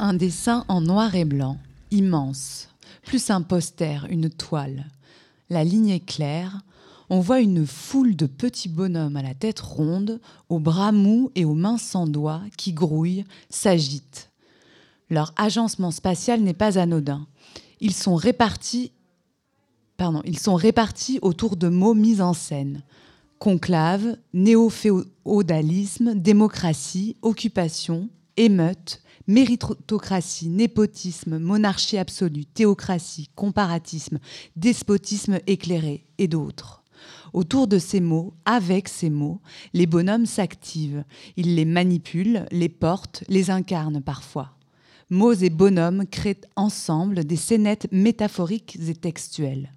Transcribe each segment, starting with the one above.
Un dessin en noir et blanc, immense, plus un poster, une toile. La ligne est claire, on voit une foule de petits bonhommes à la tête ronde, aux bras mous et aux mains sans doigts, qui grouillent, s'agitent. Leur agencement spatial n'est pas anodin. Ils sont répartis, pardon, ils sont répartis autour de mots mis en scène. Conclave, néo-féodalisme, démocratie, occupation, émeute, méritocratie, népotisme, monarchie absolue, théocratie, comparatisme, despotisme éclairé et d'autres. Autour de ces mots, avec ces mots, les bonhommes s'activent. Ils les manipulent, les portent, les incarnent parfois. Mots et bonhommes créent ensemble des scénettes métaphoriques et textuelles.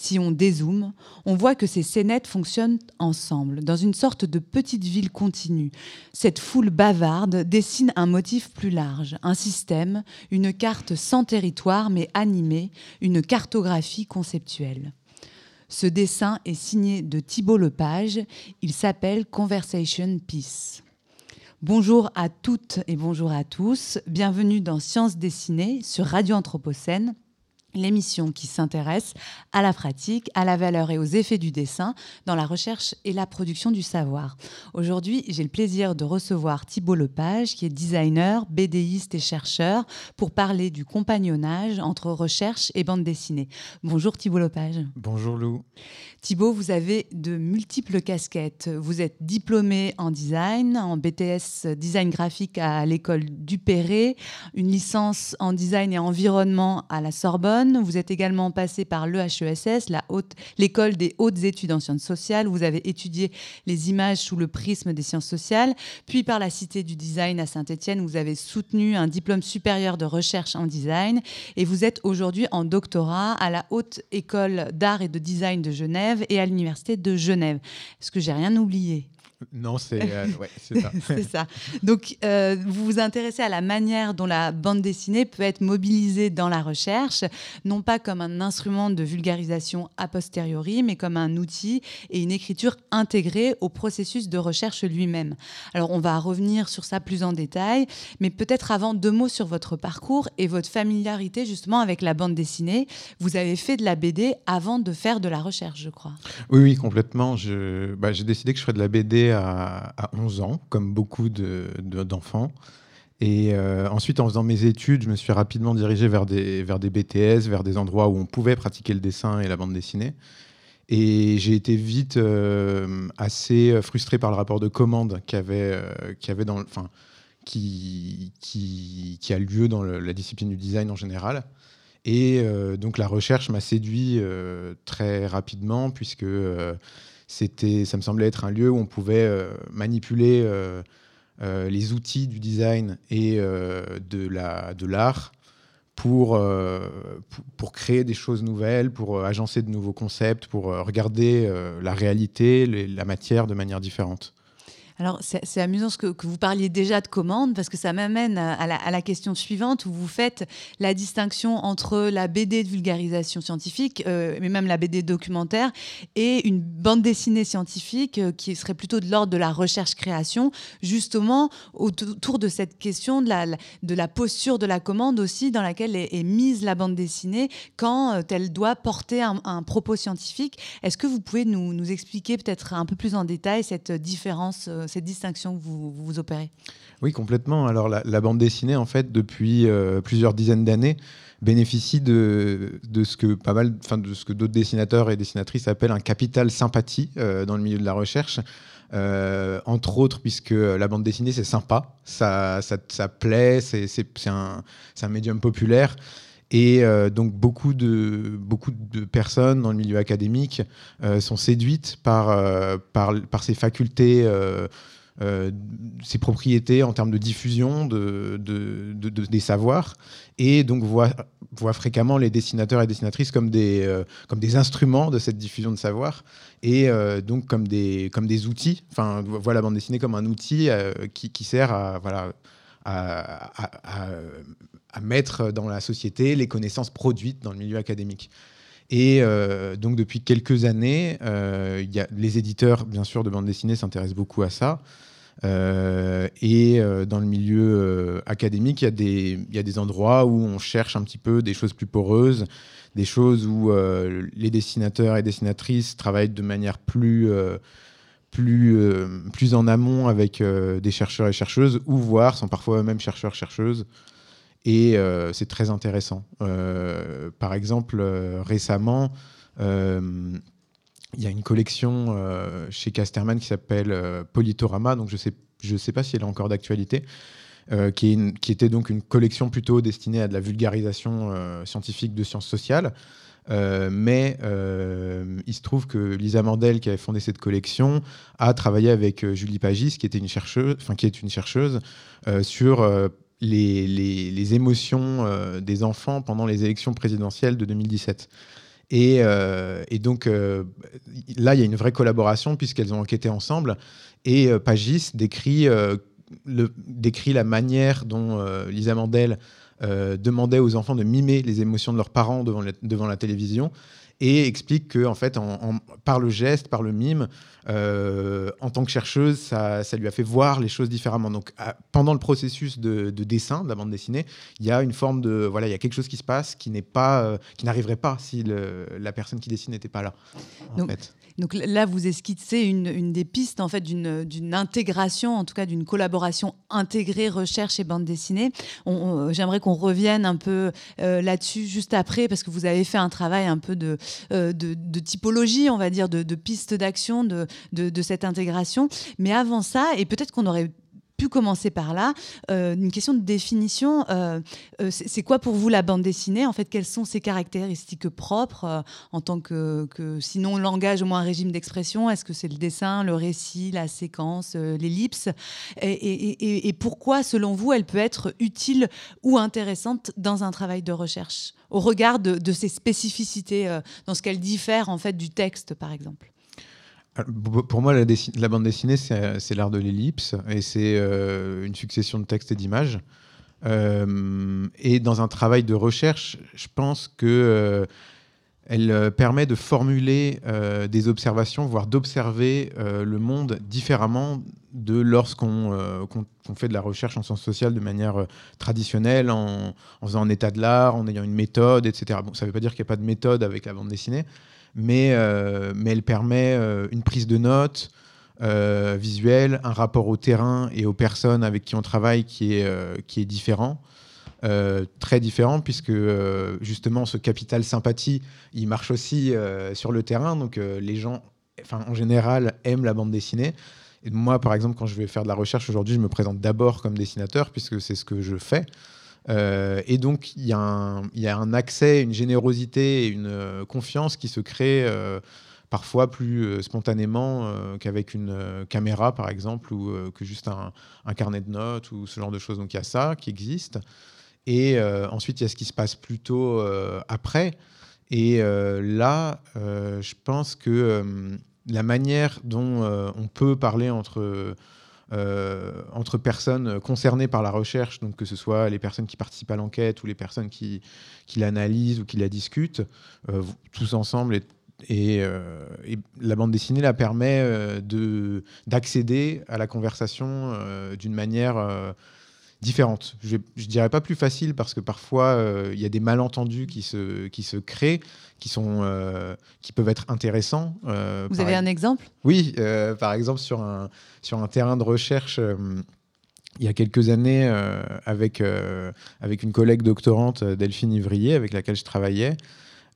Si on dézoome, on voit que ces scénettes fonctionnent ensemble, dans une sorte de petite ville continue. Cette foule bavarde dessine un motif plus large, un système, une carte sans territoire mais animée, une cartographie conceptuelle. Ce dessin est signé de Thibault Lepage. Il s'appelle Conversation Peace. Bonjour à toutes et bonjour à tous. Bienvenue dans Sciences dessinées sur Radio Anthropocène l'émission qui s'intéresse à la pratique, à la valeur et aux effets du dessin dans la recherche et la production du savoir. Aujourd'hui, j'ai le plaisir de recevoir Thibault Lepage, qui est designer, bédéiste et chercheur, pour parler du compagnonnage entre recherche et bande dessinée. Bonjour Thibault Lepage. Bonjour Lou. Thibault, vous avez de multiples casquettes. Vous êtes diplômé en design, en BTS design graphique à l'école Dupéré, une licence en design et environnement à la Sorbonne, vous êtes également passé par l'EHESS, l'école des hautes études en sciences sociales. Vous avez étudié les images sous le prisme des sciences sociales. Puis par la Cité du Design à Saint-Étienne, vous avez soutenu un diplôme supérieur de recherche en design. Et vous êtes aujourd'hui en doctorat à la Haute École d'Art et de Design de Genève et à l'Université de Genève. Est-ce que j'ai rien oublié? Non, c'est euh, ça. c'est ça. Donc, euh, vous vous intéressez à la manière dont la bande dessinée peut être mobilisée dans la recherche, non pas comme un instrument de vulgarisation a posteriori, mais comme un outil et une écriture intégrée au processus de recherche lui-même. Alors, on va revenir sur ça plus en détail, mais peut-être avant deux mots sur votre parcours et votre familiarité justement avec la bande dessinée. Vous avez fait de la BD avant de faire de la recherche, je crois. Oui, oui, complètement. Bah, j'ai décidé que je ferais de la BD à, 11 ans, comme beaucoup d'enfants. et euh, ensuite, en faisant mes études, je me suis rapidement dirigé vers des, BTS, vers des endroits où on pouvait pratiquer le dessin et la bande dessinée. Et j'ai été vite euh, assez frustré par le rapport de commande avait, euh, avait dans, enfin, qui, qui, qui, a lieu dans la discipline du design en général. Et donc la recherche m'a séduit très rapidement puisque c'était, ça me semblait être un lieu où on pouvait euh, manipuler euh, euh, les outils du design et de, la, de l'art pour, pour, créer des choses nouvelles, pour agencer de nouveaux concepts, pour regarder la réalité, la matière de manière différente. Alors, c'est amusant que, que, vous parliez déjà de commande, parce que ça m'amène à, la question suivante, où vous faites la distinction entre la BD de vulgarisation scientifique, euh, mais même la BD documentaire, et une bande dessinée scientifique euh, qui serait plutôt de l'ordre de la recherche-création, justement autour de cette question de la, posture de la commande aussi, dans laquelle est, mise la bande dessinée quand euh, elle doit porter un, propos scientifique. Est-ce que vous pouvez nous expliquer peut-être un peu plus en détail cette différence cette distinction que vous, vous opérez Oui, complètement. Alors la, bande dessinée, en fait, depuis euh, plusieurs dizaines d'années, bénéficie de, de, ce que pas mal, enfin de ce que d'autres dessinateurs et dessinatrices appellent un capital sympathie euh, dans le milieu de la recherche. Euh, entre autres, puisque la bande dessinée, c'est sympa, ça, ça, ça plaît, c'est un, un, médium populaire. Et donc beaucoup de, beaucoup de personnes dans le milieu académique sont séduites par, par, par ces facultés euh, ses propriétés en termes de diffusion de, des savoirs. Et donc voit, voit, fréquemment les dessinateurs et dessinatrices comme des, euh, comme des instruments de cette diffusion de savoir et euh, donc comme des, comme des outils, enfin voit la bande dessinée comme un outil qui, qui, sert à, voilà, à, mettre dans la société les connaissances produites dans le milieu académique. Et donc depuis quelques années, y a, les éditeurs, bien sûr, de bande dessinée s'intéressent beaucoup à ça. et dans le milieu académique, il y, a des, endroits où on cherche un petit peu des choses plus poreuses, des choses où les dessinateurs et dessinatrices travaillent de manière plus en amont avec des chercheurs et chercheuses, ou voir, sont parfois eux-mêmes chercheurs, chercheuses, et euh, c'est très intéressant. Euh, par exemple, euh, récemment, il y a une collection chez Casterman qui s'appelle Politorama, donc je ne sais, pas si elle est encore d'actualité, qui, était donc une collection plutôt destinée à de la vulgarisation scientifique de sciences sociales. mais il se trouve que Lisa Mandel, qui avait fondé cette collection, a travaillé avec Julie Pagis, qui était une chercheuse, qui est une chercheuse, sur les, émotions euh, des enfants pendant les élections présidentielles de 2017. Euh, et, donc euh, là, il y a une vraie collaboration puisqu'elles ont enquêté ensemble. Et Pagis décrit, le, décrit la manière dont Lisa Mandel demandait aux enfants de mimer les émotions de leurs parents devant devant la télévision et explique que en fait, en, par le geste, par le mime, euh, en tant que chercheuse, ça, ça, lui a fait voir les choses différemment. Donc, pendant le processus de, dessin de la bande dessinée, il y a une forme de voilà, il y a quelque chose qui se passe qui n'est pas, euh, qui n'arriverait pas si la personne qui dessine n'était pas là. En fait. Donc là, vous esquissez une, une des pistes en fait d'une intégration, en tout cas d'une collaboration intégrée recherche et bande dessinée. J'aimerais qu'on revienne un peu euh, là-dessus juste après, parce que vous avez fait un travail un peu de, euh, de, typologie, on va dire, de, de pistes d'action de, de, cette intégration. Mais avant ça, et peut-être qu'on aurait pu commencer par là. Euh, une question de définition. Euh, euh, c'est quoi pour vous la bande dessinée En fait, quelles sont ses caractéristiques propres en tant que, sinon langage, au moins un régime d'expression? Est-ce que c'est le dessin, le récit, la séquence, l'ellipse? Et, pourquoi, selon vous, elle peut être utile ou intéressante dans un travail de recherche au regard de, de ses spécificités, dans ce qu'elle diffère en fait du texte, par exemple? Pour moi, la, bande dessinée, c'est l'art de l'ellipse et c'est euh, une succession de textes et d'images. Euh, et dans un travail de recherche, je pense que euh, elle permet de formuler des observations, voire d'observer le monde différemment de lorsqu'on fait de la recherche en sciences sociales de manière traditionnelle, en, faisant un état de l'art, en ayant une méthode, etc. Bon, ça ne veut pas dire qu'il n'y a pas de méthode avec la bande dessinée, mais, euh, mais elle permet euh, une prise de notes euh, visuelle, un rapport au terrain et aux personnes avec qui on travaille qui est, qui est différent. très différent puisque justement ce capital sympathie il marche aussi sur le terrain donc les gens enfin en général aiment la bande dessinée et moi par exemple quand je vais faire de la recherche aujourd'hui je me présente d'abord comme dessinateur puisque c'est ce que je fais euh, et donc, il y, a un accès, une générosité et une euh, confiance qui se crée euh, parfois plus spontanément qu'avec une caméra, par exemple, ou que juste un, carnet de notes ou ce genre de choses. Donc, il y a ça qui existe. Et ensuite, il y a ce qui se passe plutôt après. Et là, je pense que la manière dont on peut parler entre euh, entre personnes concernées par la recherche, donc que ce soit les personnes qui participent à l'enquête ou les personnes qui, qui l'analysent ou qui la discutent, euh, tous ensemble. Et, euh, et, la bande dessinée la permet de d'accéder à la conversation d'une manière différente. Je ne dirais pas plus facile parce que parfois euh, il y a des malentendus qui se, qui se créent, qui, sont, euh, qui peuvent être intéressants. Euh, Vous avez un exemple? Oui, par exemple sur un, sur un terrain de recherche. il y a quelques années, avec, avec une collègue doctorante, Delphine Ivrier, avec laquelle je travaillais,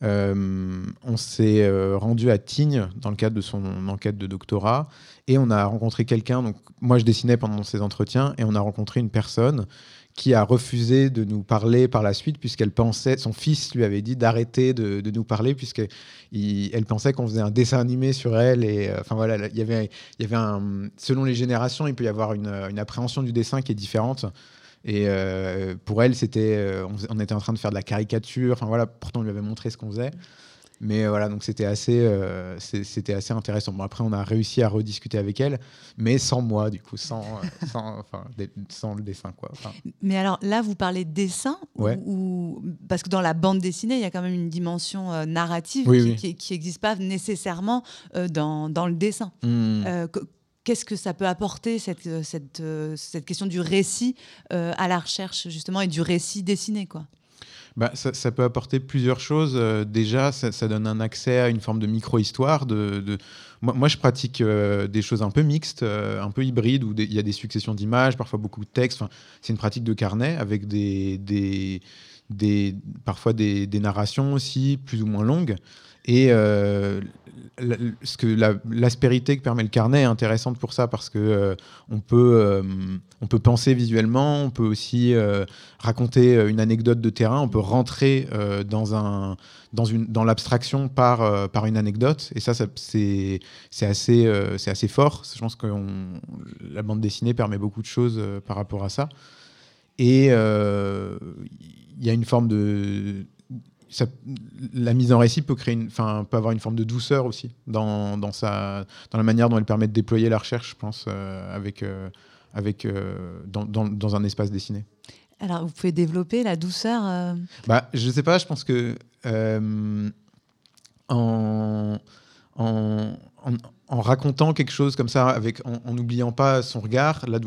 on s'est rendu à Tignes dans le cadre de son enquête de doctorat et on a rencontré quelqu'un, donc moi je dessinais pendant ces entretiens, et on a rencontré une personne qui a refusé de nous parler par la suite puisqu'elle pensait, son fils lui avait dit d'arrêter de, nous parler puisqu'elle pensait qu'on faisait un dessin animé sur elle et euh, enfin voilà, il y avait, y avait un, selon les générations, il peut y avoir une, appréhension du dessin qui est différente. Et euh, pour elle, c'était, euh, on, on, était en train de faire de la caricature. Enfin voilà, pourtant on lui avait montré ce qu'on faisait. Mais voilà, donc c'était assez, euh, c'était assez intéressant. Bon, après, on a réussi à rediscuter avec elle, mais sans moi, du coup, sans, euh, sans, enfin, sans le dessin. Quoi. Mais alors là, vous parlez de dessin ou, Parce que dans la bande dessinée, il y a quand même une dimension euh, narrative qui n'existe pas nécessairement dans, dans, le dessin. Hmm. Qu'est-ce que ça peut apporter, cette, cette, cette question du récit à la recherche, justement, et du récit dessiné quoi? Bah, ça, peut apporter plusieurs choses. déjà, ça, donne un accès à une forme de micro-histoire. De, Moi, je pratique des choses un peu mixtes, un peu hybrides, où il y a des successions d'images, parfois beaucoup de textes. C'est une pratique de carnet avec des, des, des parfois des, des, narrations aussi, plus ou moins longues. Et euh, l'aspérité que permet le carnet est intéressante pour ça parce que euh, on peut euh, on peut penser visuellement, on peut aussi raconter une anecdote de terrain, on peut rentrer dans un dans une dans l'abstraction par par une anecdote et ça, ça c'est c'est assez c'est assez fort. Je pense que la bande dessinée permet beaucoup de choses par rapport à ça. Et il y a une forme de la mise en récit peut, créer une, peut avoir une forme de douceur aussi dans, dans, sa, dans la manière dont elle permet de déployer la recherche, je pense, euh, avec, euh, avec, euh, dans, dans, dans, un espace dessiné. Alors, vous pouvez développer la douceur bah, Je ne sais pas, je pense que en, en, en, racontant quelque chose comme ça, avec, en n'oubliant pas son regard, là,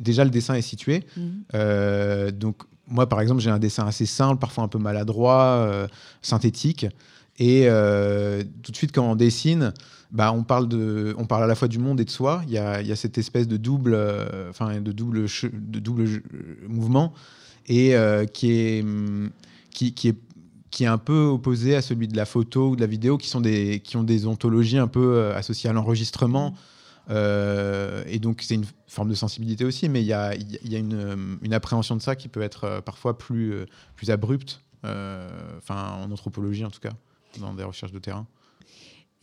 déjà le dessin est situé. Mmh. donc, moi, par exemple, j'ai un dessin assez simple, parfois un peu maladroit, euh, synthétique. Et euh, tout de suite, quand on dessine, bah, on, parle de, on parle à la fois du monde et de soi. Il y a, y a cette espèce de double, euh, enfin, de double, de double mouvement et qui, est, qui, qui, est, qui est un peu opposé à celui de la photo ou de la vidéo, qui, sont des, qui ont des ontologies un peu associées à l'enregistrement. Euh, et donc, c'est une forme de sensibilité aussi, mais il y a, y a une, une, appréhension de ça qui peut être euh, parfois plus, euh, plus abrupte, enfin, en anthropologie en tout cas, dans des recherches de terrain.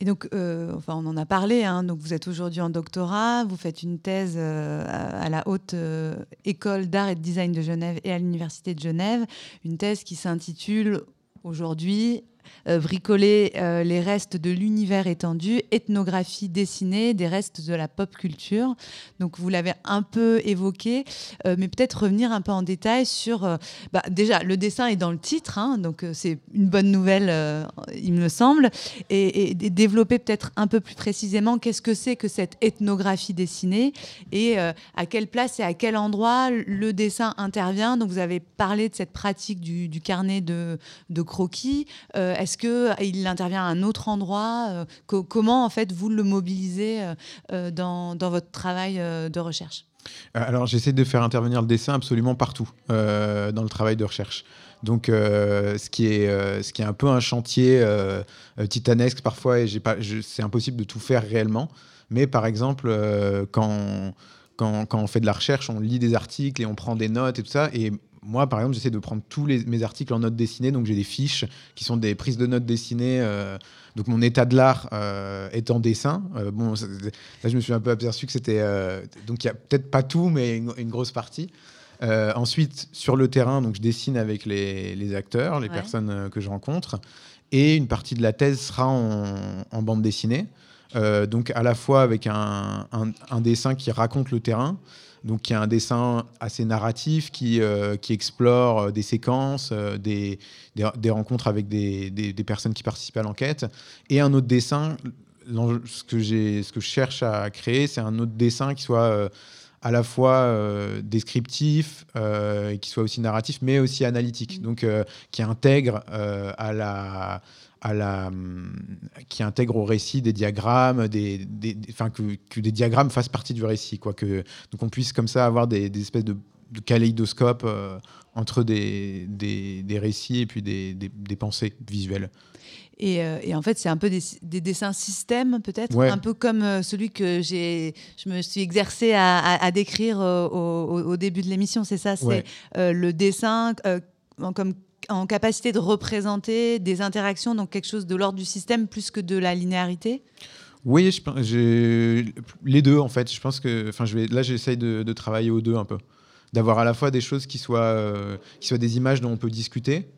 Et donc, enfin, on en a parlé. Hein, donc, vous êtes aujourd'hui en doctorat. Vous faites une thèse à, la haute école d'art et de design de Genève et à l'université de Genève. Une thèse qui s'intitule aujourd'hui euh, bricoler euh, les restes de l'univers étendu, ethnographie dessinée des restes de la pop culture. Donc vous l'avez un peu évoqué, euh, mais peut-être revenir un peu en détail sur... Bah, déjà, le dessin est dans le titre, hein, donc c'est une bonne nouvelle, il me semble, et, développer peut-être un peu plus précisément qu'est-ce que c'est que cette ethnographie dessinée et à quelle place et à quel endroit le dessin intervient. Donc vous avez parlé de cette pratique du, carnet de, de croquis. Est-ce qu'il intervient à un autre endroit euh, Comment, en fait, vous le mobilisez euh, euh, dans, votre travail de recherche? Alors j'essaie de faire intervenir le dessin absolument partout dans le travail de recherche. Donc ce, qui est, ce qui est un peu un chantier titanesque parfois et c'est impossible de tout faire réellement. Mais par exemple quand, quand, quand, on fait de la recherche, on lit des articles et on prend des notes et tout ça. Et moi, par exemple, j'essaie de prendre tous les, mes articles en notes dessinées. Donc, j'ai des fiches qui sont des prises de notes dessinées. Euh, donc, mon état de l'art euh, est en dessin. Euh, bon, là, je me suis un peu aperçu que c'était. donc, il n'y a peut-être pas tout, mais une, grosse partie. ensuite, sur le terrain, donc, je dessine avec les, acteurs, les personnes que je rencontre. Et une partie de la thèse sera en, bande dessinée. donc, à la fois avec un, un dessin qui raconte le terrain donc y a un dessin assez narratif qui, euh, qui explore euh, des séquences, euh, des, des, rencontres avec des, des, personnes qui participent à l'enquête, et un autre dessin. Ce que, ce que je cherche à créer, c'est un autre dessin qui soit à la fois descriptif, qui soit aussi narratif, mais aussi analytique, donc qui intègre à la à la, qui intègre au récit des diagrammes, des, des, que, que, des diagrammes fassent partie du récit. Quoi, que, donc on puisse comme ça avoir des, espèces de, de kaléidoscopes euh, entre des, des, récits et puis des, pensées visuelles. Et, euh, et, en fait, c'est un peu des, dessins système, peut-être, un peu comme euh, celui que j'ai, je me suis exercé à, à, décrire au, au, début de l'émission. C'est ça, c'est le dessin comme en capacité de représenter des interactions, donc quelque chose de l'ordre du système plus que de la linéarité? Oui, les deux en fait. Je pense que, enfin, là, j'essaye de, travailler aux deux un peu, d'avoir à la fois des choses qui soient, euh, qui soient des images dont on peut discuter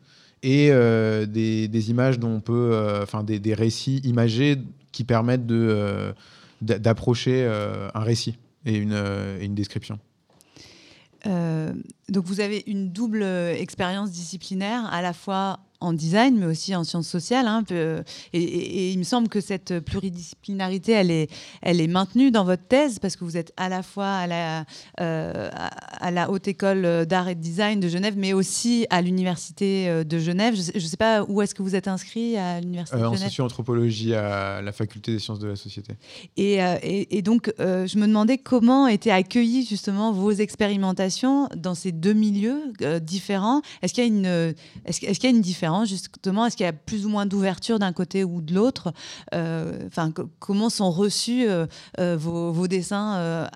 et euh, des, images dont on peut, euh, enfin, des, récits imagés qui permettent de d'approcher un récit et une, et une description. Euh, donc vous avez une double euh, expérience disciplinaire, à la fois en design, mais aussi en sciences sociales. Hein, et, il me semble que cette pluridisciplinarité, elle est, elle est maintenue dans votre thèse parce que vous êtes à la fois à la, à la Haute École d'Art et de Design de Genève, mais aussi à l'Université de Genève. Je ne sais, pas où est-ce que vous êtes inscrit à l'Université de Genève? En socio-anthropologie à la Faculté des sciences de la société. Et, et donc, je me demandais comment étaient accueillies justement vos expérimentations dans ces deux milieux euh, différents? Est-ce qu'il y a une, est-ce, est-ce qu'il y a une différence? Justement Est-ce qu'il y a plus ou moins d'ouverture d'un côté ou de l'autre euh, Enfin, comment sont reçus euh, vos, vos, dessins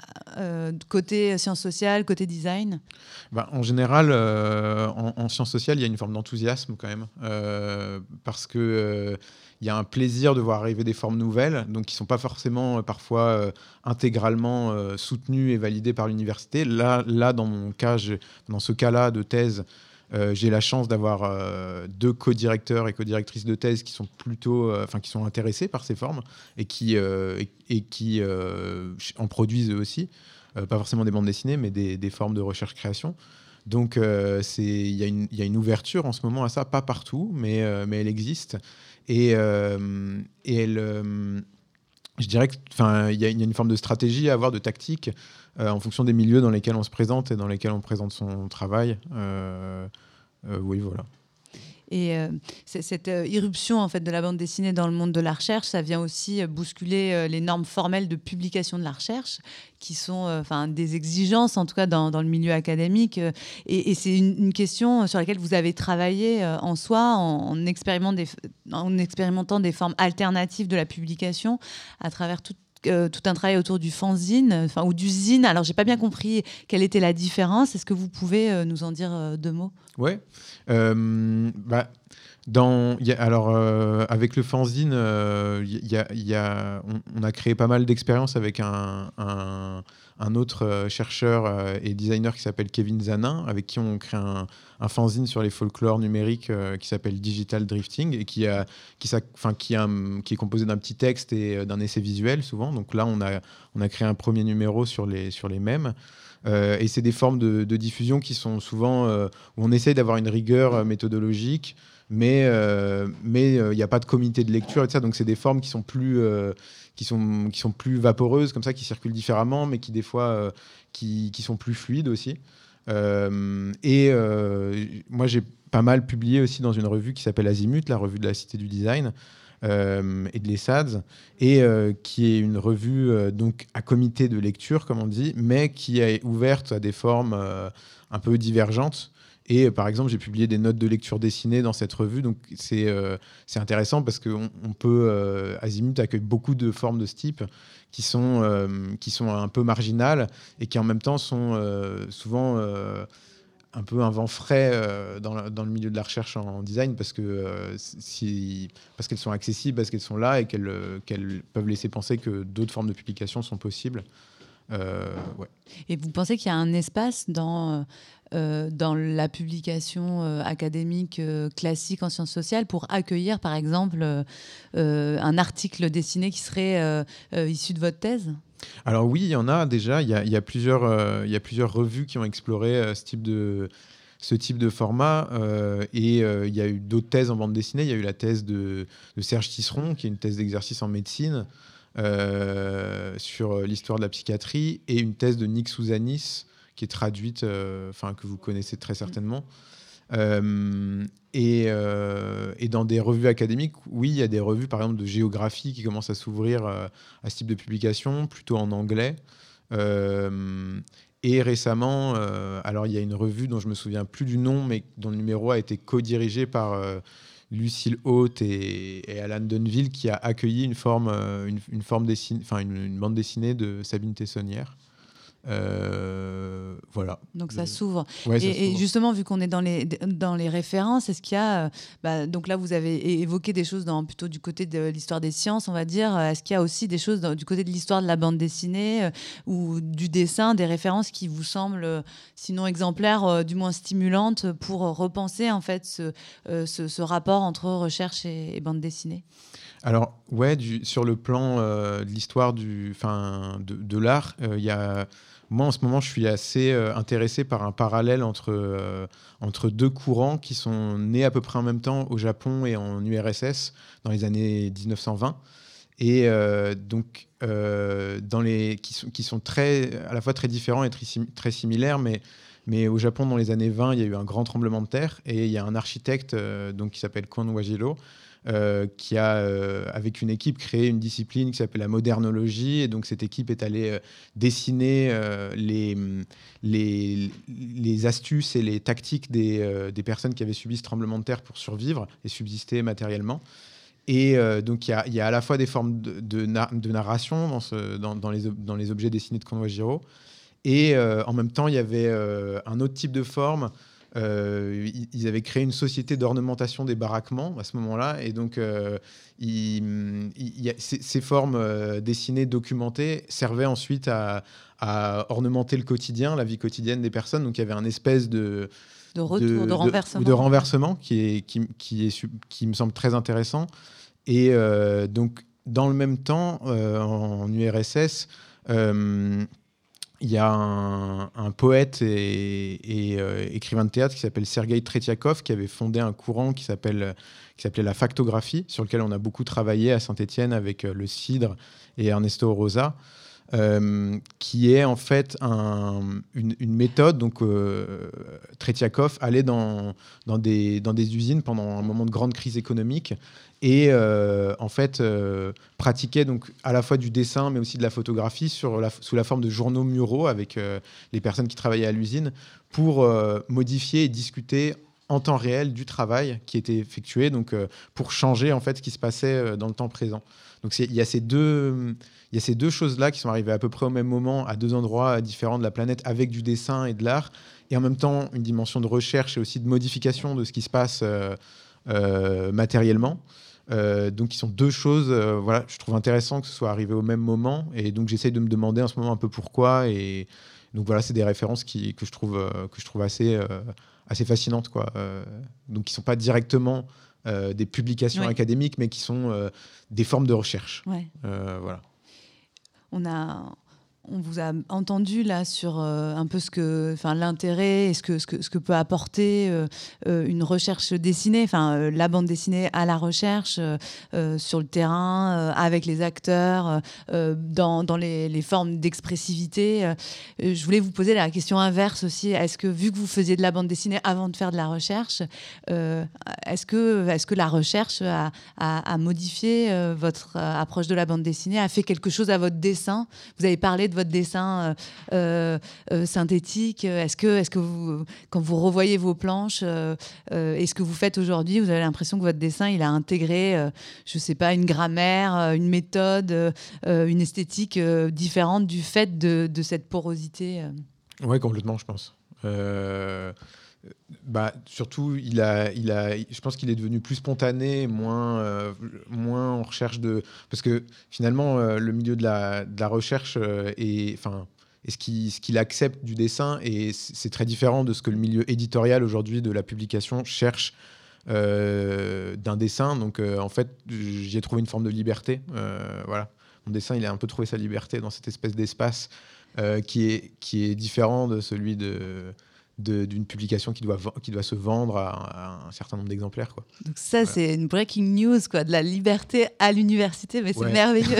côté sciences sociales, côté design? Bah, En général, en, en, sciences sociales, il y a une forme d'enthousiasme quand même, parce que il y a un plaisir de voir arriver des formes nouvelles, donc qui ne sont pas forcément euh, parfois euh, intégralement euh, soutenues et validées par l'université. Là, là, dans mon cas, dans ce cas-là de thèse, j'ai la chance d'avoir deux co-directeurs et co-directrices de thèse qui sont plutôt, enfin, qui sont intéressés par ces formes et qui, et, qui en produisent eux aussi. pas forcément des bandes dessinées, mais des, formes de recherche-création. Donc, il y, y, a une ouverture en ce moment à ça, pas partout, mais, mais elle existe. Et, euh, et elle, euh, je dirais qu'il y, a, une forme de stratégie à avoir, de tactique, euh, en fonction des milieux dans lesquels on se présente et dans lesquels on présente son travail. oui, voilà. Et euh, cette euh, irruption en fait de la bande dessinée dans le monde de la recherche, ça vient aussi euh, bousculer les normes formelles de publication de la recherche, qui sont enfin des exigences en tout cas dans, dans le milieu académique. Et, c'est une, question sur laquelle vous avez travaillé en soi, en, en, en expérimentant des formes alternatives de la publication à travers toute tout un travail autour du fanzine, enfin ou du zine. Alors j'ai pas bien compris quelle était la différence. Est-ce que vous pouvez euh, nous en dire euh, deux mots? Ouais. Euh, bah, alors avec le fanzine, a, on, a créé pas mal d'expériences avec un, autre chercheur et designer qui s'appelle Kevin Zanin, avec qui on crée un, un fanzine sur les folklores numériques euh, qui s'appelle Digital Drifting et qui, est composé d'un petit texte et euh, d'un essai visuel souvent. Donc là, on a, créé un premier numéro sur les, sur mêmes. Euh, et c'est des formes de, diffusion qui sont souvent où on essaye d'avoir une rigueur méthodologique, mais mais il n'y a pas de comité de lecture et. Donc c'est des formes qui sont plus qui sont qui sont plus vaporeuses comme ça, qui circulent différemment, mais qui des fois qui, qui, sont plus fluides aussi. Euh, et euh, moi, j'ai pas mal publié aussi dans une revue qui s'appelle Azimut, la revue de la Cité du Design. Euh, et de l'ESADS, et qui est une revue donc à comité de lecture, comme on dit, mais qui est ouverte à des formes un peu divergentes. Et par exemple, j'ai publié des notes de lecture dessinées dans cette revue, donc c'est c'est intéressant parce qu'on on peut, Azimut accueille beaucoup de formes de ce type, qui sont, euh, qui sont un peu marginales et qui en même temps sont euh, souvent euh, un peu un vent frais dans, dans, le milieu de la recherche en design parce que si, parce qu'elles sont accessibles, parce qu'elles sont là et qu'elles qu'elles peuvent laisser penser que d'autres formes de publication sont possibles. Et vous pensez qu'il y a un espace dans euh, dans la publication euh, académique euh, classique en sciences sociales pour accueillir, par exemple, un article dessiné qui serait issu de votre thèse? Alors oui, il y en a déjà. Il y a, plusieurs, il y a plusieurs revues qui ont exploré ce type de ce type de format. et il y a eu d'autres thèses en bande dessinée. Il y a eu la thèse de, de Serge Tisseron, qui est une thèse d'exercice en médecine sur l'histoire de la psychiatrie, et une thèse de Nick Souzanis qui est traduite, euh, enfin que vous connaissez très certainement. Euh, et, euh, et, dans des revues académiques, oui, il y a des revues, par exemple, de géographie qui commencent à s'ouvrir à ce type de publication, plutôt en anglais. et récemment, alors il y a une revue dont je me souviens plus du nom, mais dont le numéro a été co-dirigé par Lucille Haute et, Alan Dunville, qui a accueilli une forme, une, une forme enfin une, une, bande dessinée de Sabine Tessonnière. Euh, voilà. Donc ça s'ouvre. et, justement, vu qu'on est dans les, dans les références, est-ce qu'il y a. Euh, bah, donc là, vous avez évoqué des choses dans, plutôt du côté de l'histoire des sciences, on va dire. Est-ce qu'il y a aussi des choses du côté de l'histoire de la bande dessinée euh, ou du dessin, des références qui vous semblent, sinon exemplaires, du moins stimulantes pour repenser en fait ce, ce, rapport entre recherche et bande dessinée? Alors, ouais, sur le plan de l'histoire de, de l'art, il y a moi, en ce moment, je suis assez intéressé par un parallèle entre, entre deux courants qui sont nés à peu près en même temps au Japon et en URSS dans les années 1920 et donc dans les qui sont, qui sont très à la fois très différents et très, très similaires mais mais au Japon, dans les années 20, il y a eu un grand tremblement de terre et il y a un architecte donc, qui s'appelle Kon Wajiro euh, qui a, euh, avec une équipe, créé une discipline qui s'appelle la modernologie. Et donc, cette équipe est allée euh, dessiner les, astuces et les tactiques des, personnes qui avaient subi ce tremblement de terre pour survivre et subsister matériellement. Et donc, il y, a à la fois des formes de, narration dans, les, objets dessinés de Konwajiro. Et en même temps, il y avait un autre type de forme euh, ils avaient créé une société d'ornementation des baraquements à ce moment-là. Et donc, euh, ces, formes euh, dessinées, documentées, servaient ensuite à, ornementer le quotidien, la vie quotidienne des personnes. Donc, il y avait un espèce de. De retour, de, renversement. De, renversement qui, est, qui, qui, est, qui me semble très intéressant. Et donc, dans le même temps, en URSS, il y a un, poète et, euh, écrivain de théâtre qui s'appelle Sergei Tretiakov qui avait fondé un courant qui s'appelle qui s'appelait la factographie sur lequel on a beaucoup travaillé à Saint-Étienne avec euh, le Cidre et Ernesto Rosa euh, qui est en fait une, méthode donc Tretiakov allait dans, des, usines pendant un moment de grande crise économique et euh, en fait euh, pratiquait donc à la fois du dessin mais aussi de la photographie sous la forme de journaux muraux avec euh, les personnes qui travaillaient à l'usine pour modifier et discuter en temps réel du travail qui était effectué donc pour changer en fait ce qui se passait dans le temps présent donc il y a ces deux il y a ces deux choses là qui sont arrivées à peu près au même moment à deux endroits différents de la planète avec du dessin et de l'art et en même temps une dimension de recherche et aussi de modification de ce qui se passe matériellement euh, donc, ils sont deux choses. Euh, voilà, je trouve intéressant que ce soit arrivé au même moment, et donc j'essaye de me demander en ce moment un peu pourquoi. Et donc voilà, c'est des références qui, que je trouve euh, que je trouve assez assez fascinantes, quoi. donc, qui sont pas directement des publications académiques, mais qui sont des formes de recherche. voilà. On a on vous a entendu là sur euh, un peu ce que, enfin l'intérêt et ce que, ce que, ce que peut apporter euh, euh, une recherche dessinée, enfin la bande dessinée à la recherche sur le terrain avec les acteurs dans, dans les, les, formes d'expressivité. je voulais vous poser la question inverse aussi. Est-ce que vu que vous faisiez de la bande dessinée avant de faire de la recherche, est-ce que, est-ce que la recherche a, a, modifié votre approche de la bande dessinée, a fait quelque chose à votre dessin? Vous avez parlé de votre dessin euh, euh, euh, synthétique Est-ce que, est que vous, quand vous revoyez vos planches et ce que vous faites aujourd'hui, vous avez l'impression que votre dessin, il a intégré, je ne sais pas, une grammaire, une méthode, une esthétique différente du fait de, de cette porosité Oui, complètement, je pense. Bah, surtout, il a, je pense qu'il est devenu plus spontané, moins, euh, moins en recherche de. Parce que finalement, euh, le milieu de la, recherche euh, est, enfin, qu'il ce qu'il accepte du dessin, et c'est très différent de ce que le milieu éditorial aujourd'hui de la publication cherche d'un dessin. Donc, en fait, j'y ai trouvé une forme de liberté. voilà. Mon dessin, il a un peu trouvé sa liberté dans cette espèce d'espace qui, est, qui est différent de celui de d'une publication qui doit, qui doit se vendre à, un certain nombre d'exemplaires. Quoi. Donc ça, c'est une breaking news, quoi, de la liberté à l'université, mais c'est merveilleux.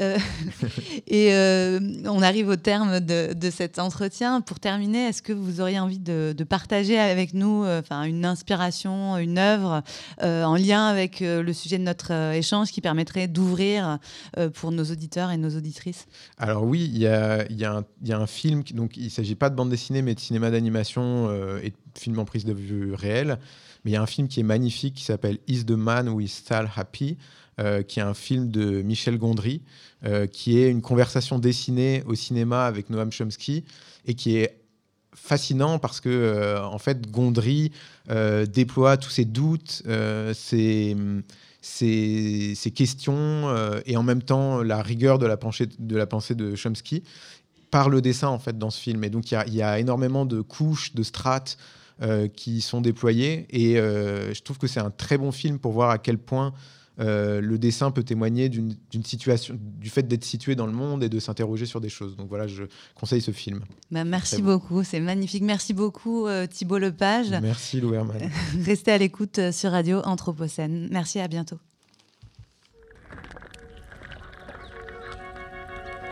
Euh, et euh, on arrive au terme de, de, cet entretien. Pour terminer, est-ce que vous auriez envie de, de partager avec nous euh, une inspiration, une œuvre en lien avec le sujet de notre échange qui permettrait d'ouvrir pour nos auditeurs et nos auditrices? Alors oui, il y a, y, a y a, un film, donc il ne s'agit pas de bande dessinée, mais de cinéma d'animation euh, et de film en prise de vue réelle. Mais il y a un film qui est magnifique qui s'appelle Is the Man Who Is Still Happy, euh, qui est un film de Michel Gondry, euh, qui est une conversation dessinée au cinéma avec Noam Chomsky et qui est fascinant parce que en fait Gondry déploie tous ses doutes, ses, questions et en même temps la rigueur de la pensée de Chomsky par le dessin en fait dans ce film. Et donc il y, a énormément de couches, de strates euh, qui sont déployées. Et euh, je trouve que c'est un très bon film pour voir à quel point euh, le dessin peut témoigner d'une situation, du fait d'être situé dans le monde et de s'interroger sur des choses. Donc voilà, je conseille ce film. Bah, merci beaucoup, c'est magnifique. Merci beaucoup Thibault Lepage. Merci Lou Restez à l'écoute sur Radio Anthropocène. Merci, à bientôt.